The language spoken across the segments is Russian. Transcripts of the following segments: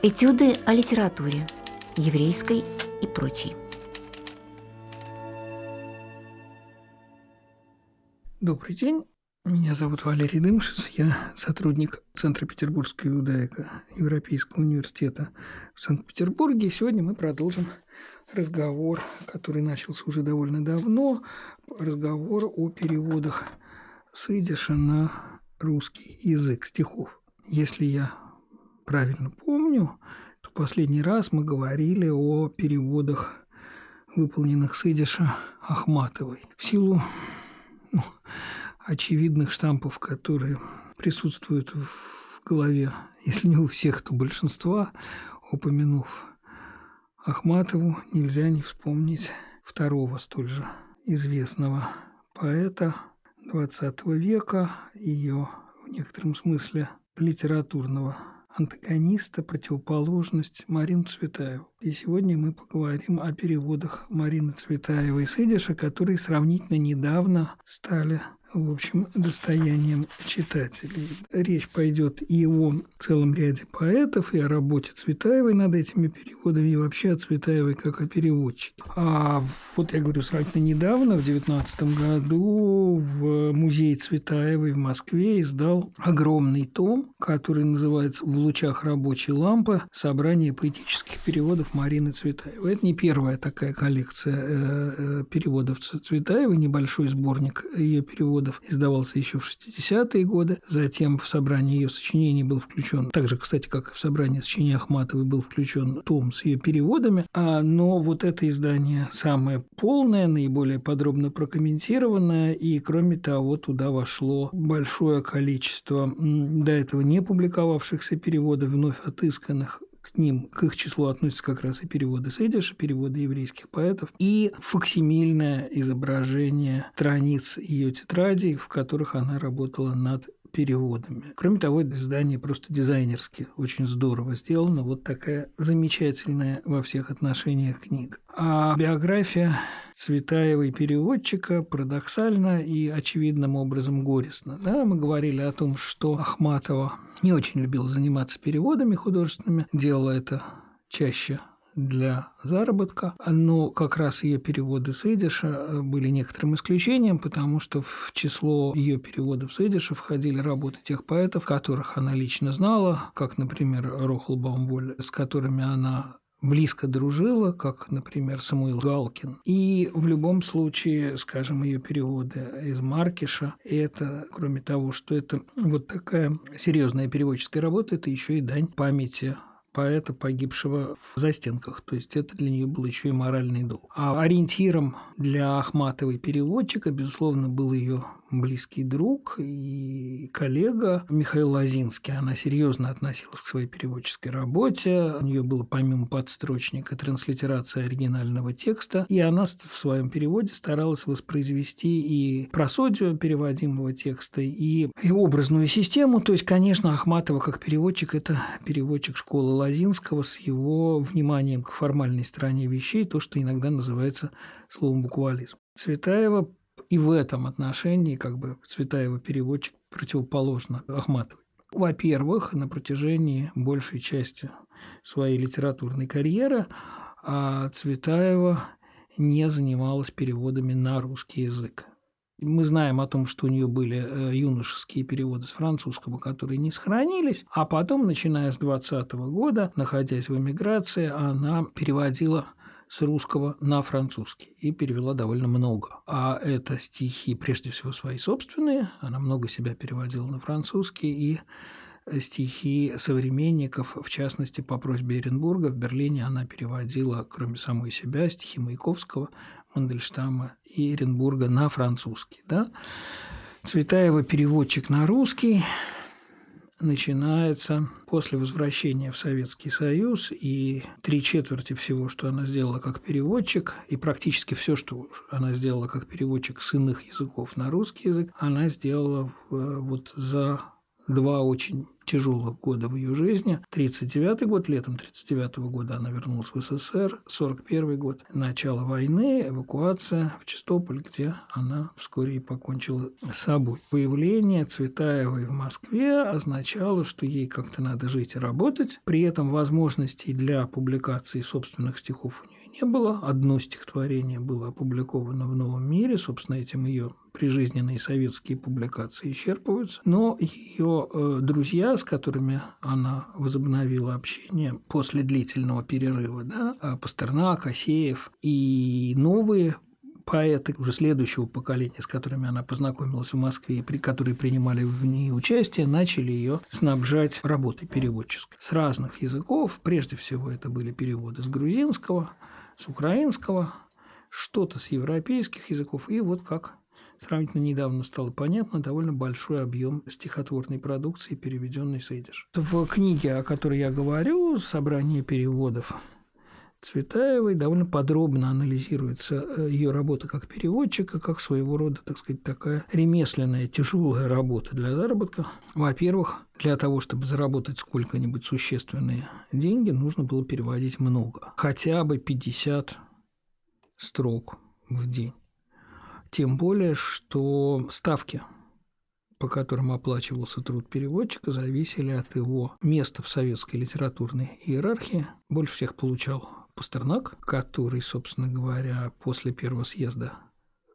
Этюды о литературе, еврейской и прочей. Добрый день. Меня зовут Валерий Дымшиц. Я сотрудник Центра Петербургская иудаика Европейского университета в Санкт-Петербурге. Сегодня мы продолжим разговор, который начался уже довольно давно. Разговор о переводах с на русский язык стихов. Если я правильно помню, то последний раз мы говорили о переводах, выполненных с Ахматовой. В силу ну, очевидных штампов, которые присутствуют в голове, если не у всех, то большинства, упомянув Ахматову, нельзя не вспомнить второго столь же известного поэта XX века, ее в некотором смысле литературного антагониста, противоположность Марину Цветаеву. И сегодня мы поговорим о переводах Марины Цветаевой из идиша, которые сравнительно недавно стали в общем, достоянием читателей. Речь пойдет и о целом ряде поэтов, и о работе Цветаевой над этими переводами, и вообще о Цветаевой как о переводчике. А вот я говорю, сравнительно недавно, в 2019 году, в музее Цветаевой в Москве издал огромный том, который называется «В лучах рабочей лампы. Собрание поэтических переводов Марины Цветаевой». Это не первая такая коллекция э, э, переводов Цветаевой, небольшой сборник ее переводов переводов издавался еще в 60-е годы. Затем в собрание ее сочинений был включен, так же, кстати, как и в собрание сочинений Ахматовой был включен том с ее переводами. А, но вот это издание самое полное, наиболее подробно прокомментированное, и кроме того, туда вошло большое количество до этого не публиковавшихся переводов, вновь отысканных к ним, к их числу относятся как раз и переводы с идиша, переводы еврейских поэтов, и факсимильное изображение страниц ее тетрадей, в которых она работала над переводами. Кроме того, издание просто дизайнерски очень здорово сделано. Вот такая замечательная во всех отношениях книга. А биография Цветаевой переводчика парадоксально и очевидным образом горестно. Да, мы говорили о том, что Ахматова не очень любила заниматься переводами художественными, делала это чаще для заработка, но как раз ее переводы с идиша были некоторым исключением, потому что в число ее переводов с идиша входили работы тех поэтов, которых она лично знала, как, например, Рохл Баумволь, с которыми она близко дружила, как, например, Самуил Галкин. И в любом случае, скажем, ее переводы из Маркиша, это, кроме того, что это вот такая серьезная переводческая работа, это еще и дань памяти поэта, погибшего в застенках. То есть это для нее был еще и моральный долг. А ориентиром для Ахматовой переводчика, безусловно, был ее близкий друг и коллега Михаил Лазинский. Она серьезно относилась к своей переводческой работе. У нее было помимо подстрочника транслитерация оригинального текста, и она в своем переводе старалась воспроизвести и просодию переводимого текста, и, и образную систему. То есть, конечно, Ахматова как переводчик – это переводчик школы Лазинского с его вниманием к формальной стороне вещей, то, что иногда называется словом буквализм. Цветаева и в этом отношении как бы Цветаева переводчик противоположно Ахматовой. Во-первых, на протяжении большей части своей литературной карьеры а Цветаева не занималась переводами на русский язык. Мы знаем о том, что у нее были э, юношеские переводы с французского, которые не сохранились, а потом, начиная с 20 года, находясь в эмиграции, она переводила с русского на французский и перевела довольно много. А это стихи, прежде всего, свои собственные. Она много себя переводила на французский и стихи современников, в частности, по просьбе Эренбурга в Берлине она переводила, кроме самой себя, стихи Маяковского, Мандельштама и Эренбурга на французский. Да? Цветаева переводчик на русский, начинается после возвращения в Советский Союз, и три четверти всего, что она сделала как переводчик, и практически все, что она сделала как переводчик с иных языков на русский язык, она сделала вот за два очень тяжелых года в ее жизни. 39 год, летом 39 года она вернулась в СССР, 41 год, начало войны, эвакуация в Чистополь, где она вскоре и покончила с собой. Появление Цветаевой в Москве означало, что ей как-то надо жить и работать. При этом возможностей для публикации собственных стихов у нее не было. Одно стихотворение было опубликовано в «Новом мире», собственно, этим ее прижизненные советские публикации исчерпываются, но ее э, друзья, с которыми она возобновила общение после длительного перерыва, да, э, Пастернак, Асеев и новые поэты уже следующего поколения, с которыми она познакомилась в Москве и при, которые принимали в ней участие, начали ее снабжать работой переводческой с разных языков. Прежде всего это были переводы с грузинского, с украинского, что-то с европейских языков. И вот как сравнительно недавно стало понятно, довольно большой объем стихотворной продукции, переведенной с идиш. В книге, о которой я говорю, «Собрание переводов», Цветаевой довольно подробно анализируется э, ее работа как переводчика, как своего рода, так сказать, такая ремесленная, тяжелая работа для заработка. Во-первых, для того, чтобы заработать сколько-нибудь существенные деньги, нужно было переводить много. Хотя бы 50 строк в день. Тем более, что ставки по которым оплачивался труд переводчика, зависели от его места в советской литературной иерархии. Больше всех получал Пастернак, который, собственно говоря, после первого съезда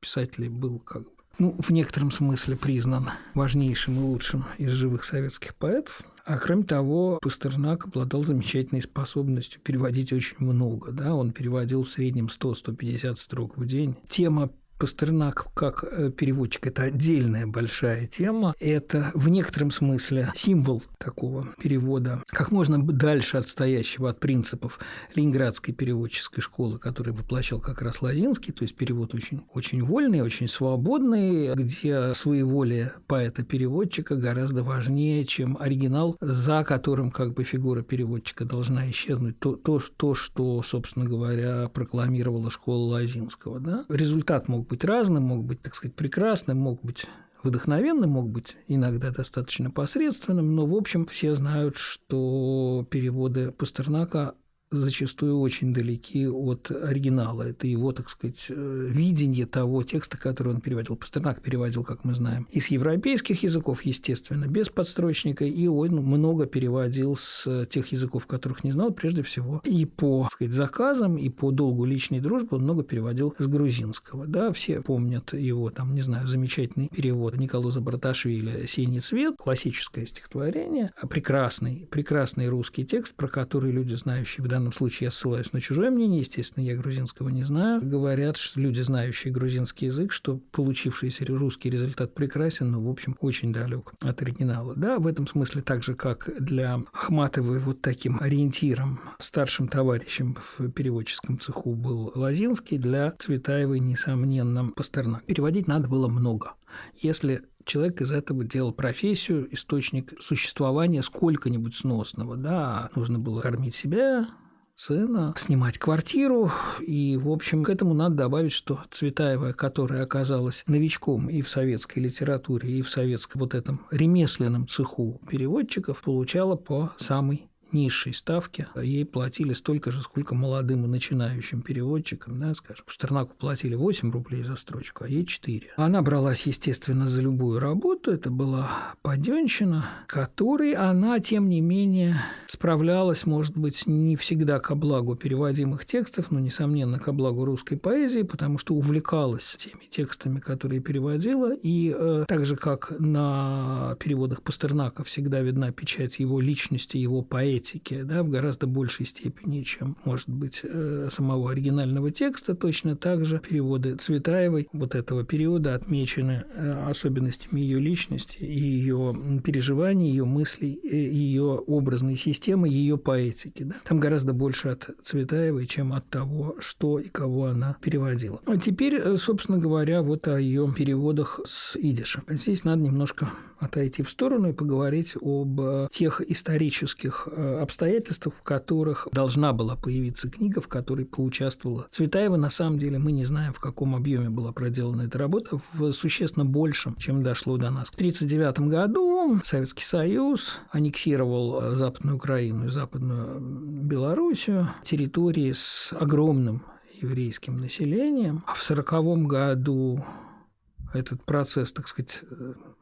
писателей был как бы ну, в некотором смысле признан важнейшим и лучшим из живых советских поэтов. А кроме того, Пастернак обладал замечательной способностью переводить очень много. Да? Он переводил в среднем 100-150 строк в день. Тема Пастернак как э, переводчик – это отдельная большая тема. Это в некотором смысле символ такого перевода, как можно дальше отстоящего от принципов Ленинградской переводческой школы, который воплощал как раз Лазинский, то есть перевод очень, очень вольный, очень свободный, где своеволие поэта-переводчика гораздо важнее, чем оригинал, за которым как бы фигура переводчика должна исчезнуть. То, то, то что, собственно говоря, прокламировала школа Лазинского. Да? Результат мог быть разным, мог быть, так сказать, прекрасным, мог быть вдохновенным, мог быть иногда достаточно посредственным, но, в общем, все знают, что переводы Пастернака зачастую очень далеки от оригинала. Это его, так сказать, э, видение того текста, который он переводил. Пастернак переводил, как мы знаем, из европейских языков, естественно, без подстрочника, и он много переводил с тех языков, которых не знал, прежде всего, и по так сказать, заказам, и по долгу личной дружбы он много переводил с грузинского. Да, все помнят его, там, не знаю, замечательный перевод Николоза Барташвили «Синий цвет», классическое стихотворение, прекрасный, прекрасный русский текст, про который люди, знающие в данном случае я ссылаюсь на чужое мнение, естественно, я грузинского не знаю, говорят, что люди, знающие грузинский язык, что получившийся русский результат прекрасен, но, в общем, очень далек от оригинала. Да, в этом смысле так же, как для Ахматовой вот таким ориентиром, старшим товарищем в переводческом цеху был Лазинский, для Цветаевой, несомненно, Пастернак. Переводить надо было много. Если человек из этого делал профессию, источник существования сколько-нибудь сносного, да, нужно было кормить себя, сына, снимать квартиру. И, в общем, к этому надо добавить, что Цветаева, которая оказалась новичком и в советской литературе, и в советском вот этом ремесленном цеху переводчиков, получала по самой низшей ставки, ей платили столько же, сколько молодым и начинающим переводчикам, да, скажем. Пастернаку платили 8 рублей за строчку, а ей 4. Она бралась, естественно, за любую работу, это была паденщина, которой она, тем не менее, справлялась, может быть, не всегда ко благу переводимых текстов, но, несомненно, ко благу русской поэзии, потому что увлекалась теми текстами, которые переводила, и э, так же, как на переводах Пастернака всегда видна печать его личности, его поэзии, поэтики, да, в гораздо большей степени, чем, может быть, э, самого оригинального текста. Точно так же переводы Цветаевой вот этого периода отмечены э, особенностями ее личности, ее переживаний, ее мыслей, э, ее образной системы, ее поэтики. Да. Там гораздо больше от Цветаевой, чем от того, что и кого она переводила. А теперь, собственно говоря, вот о ее переводах с идиша. Здесь надо немножко отойти в сторону и поговорить об тех исторических обстоятельствах, в которых должна была появиться книга, в которой поучаствовала Цветаева. На самом деле мы не знаем, в каком объеме была проделана эта работа, в существенно большем, чем дошло до нас. В 1939 году Советский Союз аннексировал э, Западную Украину и Западную Белоруссию, территории с огромным еврейским населением. А в 1940 году этот процесс, так сказать,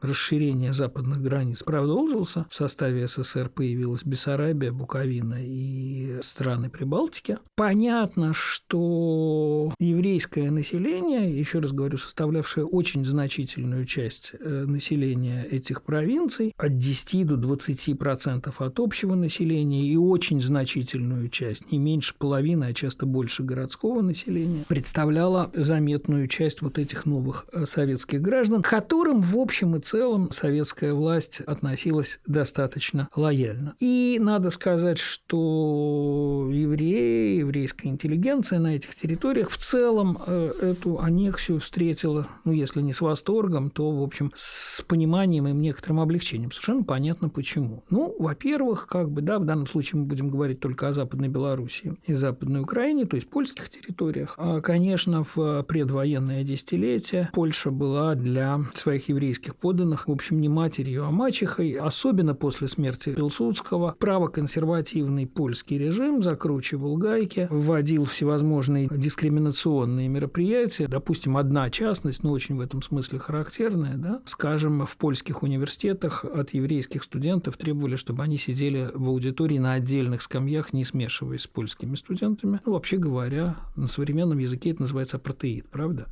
расширения западных границ продолжился. В составе СССР появилась Бессарабия, Буковина и страны Прибалтики. Понятно, что еврейское население, еще раз говорю, составлявшее очень значительную часть э, населения этих провинций, от 10 до 20 процентов от общего населения и очень значительную часть, не меньше половины, а часто больше городского населения, представляла заметную часть вот этих новых э, советских граждан, которым в общем и целом советская власть относилась достаточно лояльно. И надо сказать, что евреи, еврейская интеллигенция на этих территориях в целом э, эту аннексию встретила, ну, если не с восторгом, то, в общем, с пониманием и некоторым облегчением. Совершенно понятно, почему. Ну, во-первых, как бы, да, в данном случае мы будем говорить только о Западной Белоруссии и Западной Украине, то есть польских территориях. А, конечно, в предвоенное десятилетие Польша была для своих еврейских подданных, в общем, не матерью, а мачехой, особенно после смерти Пилсудского. Правоконсервативный польский режим закручивал гайки, вводил всевозможные дискриминационные мероприятия. Допустим, одна частность, но очень в этом смысле характерная, да, скажем, в польских университетах от еврейских студентов требовали, чтобы они сидели в аудитории на отдельных скамьях, не смешиваясь с польскими студентами. Ну, вообще говоря, на современном языке это называется апартеид, правда?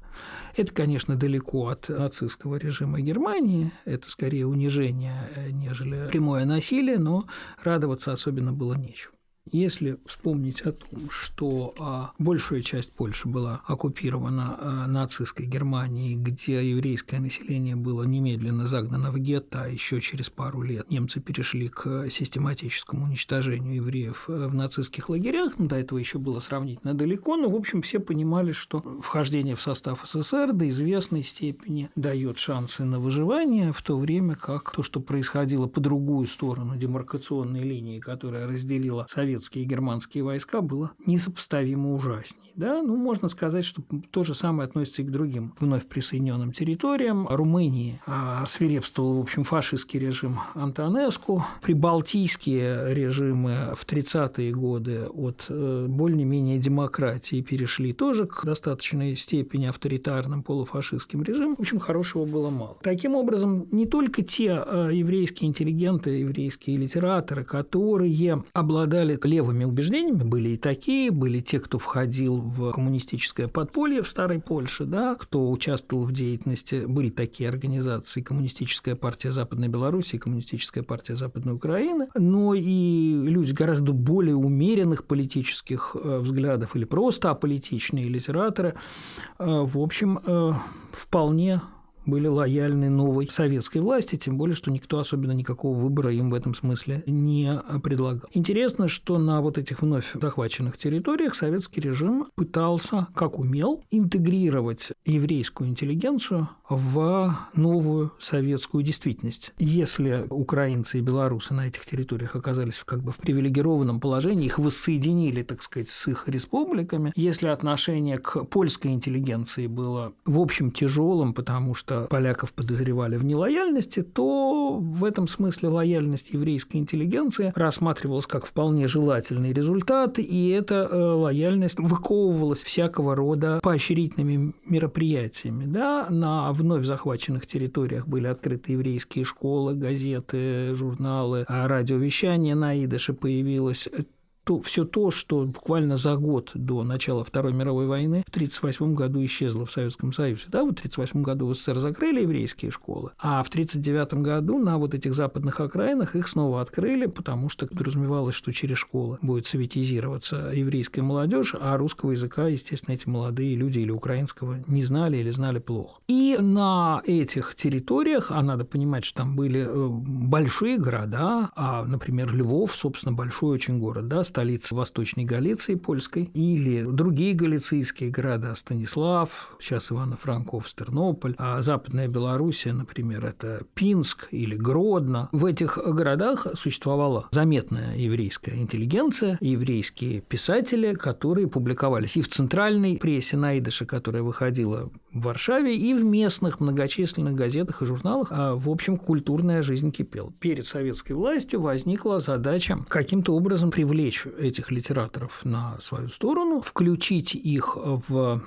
Это, конечно, далеко от нацистского режима Германии, это скорее унижение, э, нежели прямое насилие, но радоваться особенно было нечего. Если вспомнить о том, что а, большая часть Польши была оккупирована а, нацистской Германией, где еврейское население было немедленно загнано в гетто, а еще через пару лет немцы перешли к систематическому уничтожению евреев э, в нацистских лагерях, ну, до этого еще было сравнительно далеко, но, в общем, все понимали, что вхождение в состав СССР до известной степени дает шансы на выживание, в то время как то, что происходило по другую сторону демаркационной линии, которая разделила Совет советские и германские войска было несопоставимо ужасней. Да? Ну, можно сказать, что то же самое относится и к другим вновь присоединенным территориям. Румынии а, свирепствовал, в общем, фашистский режим Антонеску. Прибалтийские режимы в 30-е годы от э, более-менее демократии перешли тоже к достаточной степени авторитарным полуфашистским режимам. В общем, хорошего было мало. Таким образом, не только те э, еврейские интеллигенты, еврейские литераторы, которые обладали левыми убеждениями были и такие, были те, кто входил в коммунистическое подполье в Старой Польше, да, кто участвовал в деятельности, были такие организации, Коммунистическая партия Западной Беларуси, Коммунистическая партия Западной Украины, но и люди гораздо более умеренных политических э, взглядов или просто аполитичные литераторы, э, в общем, э, вполне были лояльны новой советской власти, тем более, что никто особенно никакого выбора им в этом смысле не предлагал. Интересно, что на вот этих вновь захваченных территориях советский режим пытался, как умел, интегрировать еврейскую интеллигенцию в новую советскую действительность. Если украинцы и белорусы на этих территориях оказались как бы в привилегированном положении, их воссоединили, так сказать, с их республиками, если отношение к польской интеллигенции было, в общем, тяжелым, потому что поляков подозревали в нелояльности, то в этом смысле лояльность еврейской интеллигенции рассматривалась как вполне желательный результат, и эта э, лояльность выковывалась всякого рода поощрительными мероприятиями да, на вновь захваченных территориях были открыты еврейские школы, газеты, журналы, а радиовещание на идыше появилось то, все то, что буквально за год до начала Второй мировой войны в 1938 году исчезло в Советском Союзе. Да, в 1938 году в СССР закрыли еврейские школы, а в 1939 году на вот этих западных окраинах их снова открыли, потому что подразумевалось, что через школы будет советизироваться еврейская молодежь, а русского языка, естественно, эти молодые люди или украинского не знали или знали плохо. И на этих территориях, а надо понимать, что там были э, большие города, а, например, Львов, собственно, большой очень город, да, столица Восточной Галиции, польской, или другие галицийские города, Станислав, сейчас Ивано-Франков, Стернополь, а Западная Белоруссия, например, это Пинск или Гродно. В этих городах существовала заметная еврейская интеллигенция, еврейские писатели, которые публиковались и в центральной прессе на которая выходила в Варшаве, и в местных многочисленных газетах и журналах. А, в общем, культурная жизнь кипела. Перед советской властью возникла задача каким-то образом привлечь этих литераторов на свою сторону, включить их в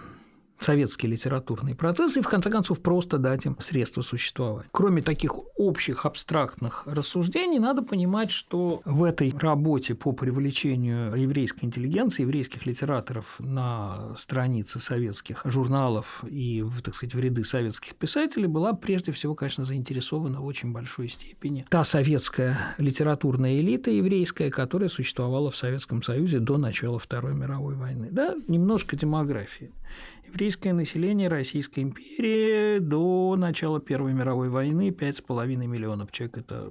советский литературный процесс и, в конце концов, просто дать им средства существования. Кроме таких общих абстрактных рассуждений, надо понимать, что в этой работе по привлечению еврейской интеллигенции, еврейских литераторов на страницы советских журналов и, так сказать, в ряды советских писателей была прежде всего, конечно, заинтересована в очень большой степени та советская литературная элита еврейская, которая существовала в Советском Союзе до начала Второй мировой войны. Да, немножко демографии еврейское население Российской империи до начала Первой мировой войны 5,5 миллионов человек. Это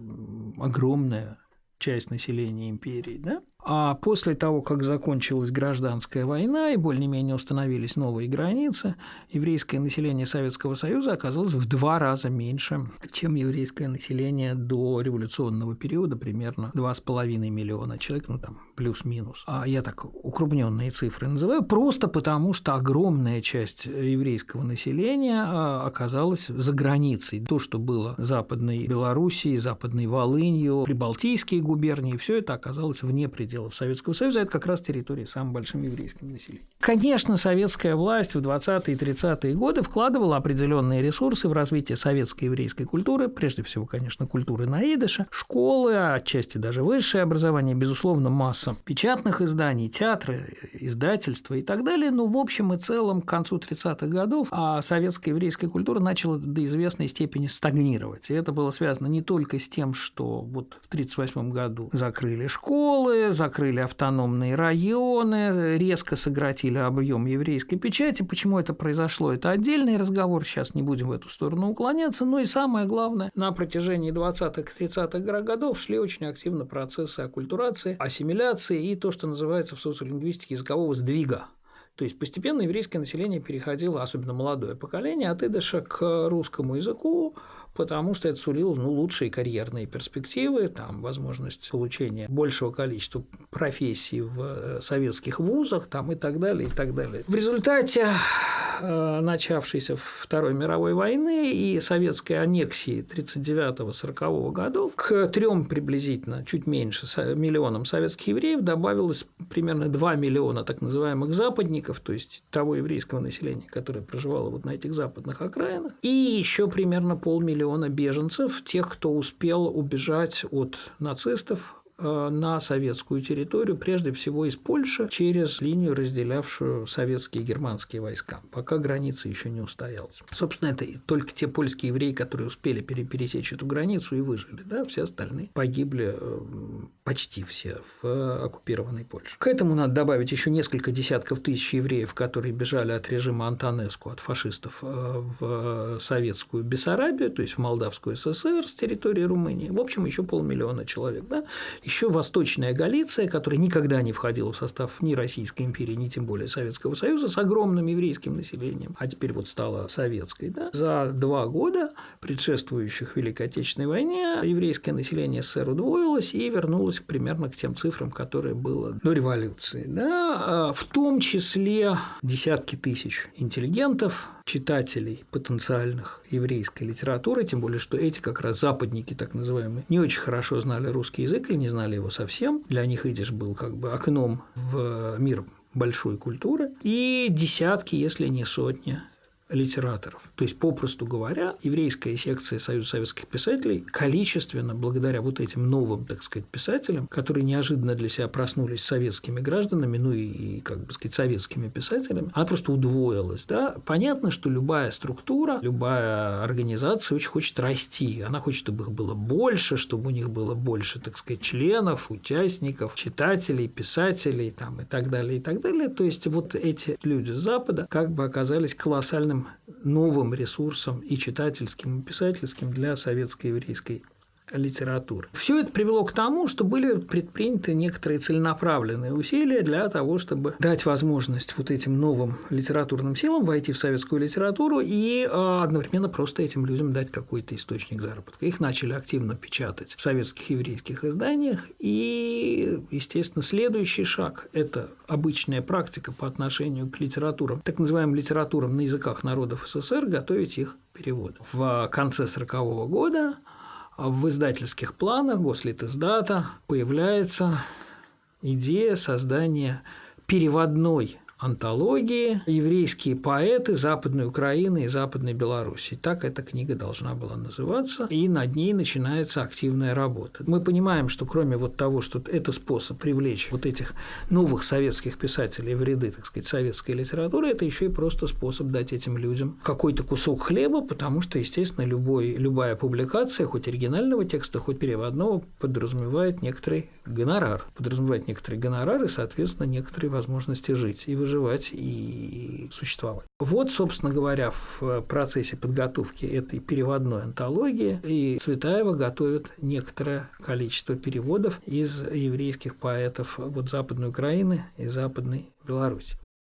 огромная часть населения империи. Да? А после того, как закончилась гражданская война и более-менее установились новые границы, еврейское население Советского Союза оказалось в два раза меньше, чем еврейское население до революционного периода, примерно 2,5 миллиона человек, ну там плюс-минус. А я так укрупненные цифры называю, просто потому что огромная часть еврейского населения а, оказалась за границей. То, что было Западной Белоруссией, Западной Волынью, Прибалтийские губернии, все это оказалось вне пределов пределов Советского Союза, это как раз территория с самым большим еврейским населением. Конечно, советская власть в 20-е и 30-е годы вкладывала определенные ресурсы в развитие советской еврейской культуры, прежде всего, конечно, культуры наидыша, школы, а отчасти даже высшее образование, безусловно, масса печатных изданий, театры, издательства и так далее, но в общем и целом к концу 30-х годов а советская еврейская культура начала до известной степени стагнировать. И это было связано не только с тем, что вот в 1938 году закрыли школы, закрыли автономные районы, резко сократили объем еврейской печати. Почему это произошло? Это отдельный разговор, сейчас не будем в эту сторону уклоняться. Ну и самое главное, на протяжении 20-30-х годов шли очень активно процессы оккультурации, ассимиляции и то, что называется в социолингвистике языкового сдвига. То есть постепенно еврейское население переходило, особенно молодое поколение, от идыша к русскому языку, потому что это сулило ну, лучшие карьерные перспективы, там, возможность получения большего количества профессий в э, советских вузах там, и так далее, и так далее. В результате э, начавшейся Второй мировой войны и советской аннексии 1939-1940 годов к трем приблизительно, чуть меньше миллионам советских евреев добавилось примерно 2 миллиона так называемых западников, то есть того еврейского населения, которое проживало вот на этих западных окраинах, и еще примерно полмиллиона миллиона беженцев, тех, кто успел убежать от нацистов на советскую территорию, прежде всего из Польши, через линию, разделявшую советские и германские войска, пока граница еще не устоялась. Собственно, это только те польские евреи, которые успели пересечь эту границу и выжили, да, все остальные погибли э, почти все в оккупированной Польше. К этому надо добавить еще несколько десятков тысяч евреев, которые бежали от режима Антонеску, от фашистов э, в советскую Бессарабию, то есть в Молдавскую ССР с территории Румынии. В общем, еще полмиллиона человек. Да? Еще Восточная Галиция, которая никогда не входила в состав ни Российской империи, ни тем более Советского Союза, с огромным еврейским населением, а теперь вот стала советской. Да? За два года, предшествующих Великой Отечественной войне, еврейское население СССР удвоилось и вернулось примерно к тем цифрам, которые было до революции. Да? А в том числе десятки тысяч интеллигентов, читателей потенциальных еврейской литературы, тем более, что эти как раз западники, так называемые, не очень хорошо знали русский язык или не знали его совсем. Для них идиш был как бы окном в мир большой культуры. И десятки, если не сотни литераторов. То есть, попросту говоря, еврейская секция Союза советских писателей количественно, благодаря вот этим новым, так сказать, писателям, которые неожиданно для себя проснулись советскими гражданами, ну и, как бы сказать, советскими писателями, она просто удвоилась. Да? Понятно, что любая структура, любая организация очень хочет расти. Она хочет, чтобы их было больше, чтобы у них было больше, так сказать, членов, участников, читателей, писателей там, и так далее, и так далее. То есть, вот эти люди с Запада как бы оказались колоссальным новым ресурсом и читательским, и писательским для советской еврейской литературы. Все это привело к тому, что были предприняты некоторые целенаправленные усилия для того, чтобы дать возможность вот этим новым литературным силам войти в советскую литературу и а, одновременно просто этим людям дать какой-то источник заработка. Их начали активно печатать в советских еврейских изданиях, и, естественно, следующий шаг – это обычная практика по отношению к литературам, так называемым литературам на языках народов СССР, готовить их перевод. В конце 1940 года в издательских планах Гослитиздата появляется идея создания переводной антологии «Еврейские поэты Западной Украины и Западной Белоруссии». Так эта книга должна была называться, и над ней начинается активная работа. Мы понимаем, что кроме вот того, что это способ привлечь вот этих новых советских писателей в ряды, так сказать, советской литературы, это еще и просто способ дать этим людям какой-то кусок хлеба, потому что, естественно, любой, любая публикация, хоть оригинального текста, хоть переводного, подразумевает некоторый гонорар, подразумевает некоторый гонорар и, соответственно, некоторые возможности жить. И выживать и существовать. Вот, собственно говоря, в процессе подготовки этой переводной антологии и Цветаева готовит некоторое количество переводов из еврейских поэтов вот Западной Украины и Западной Беларуси.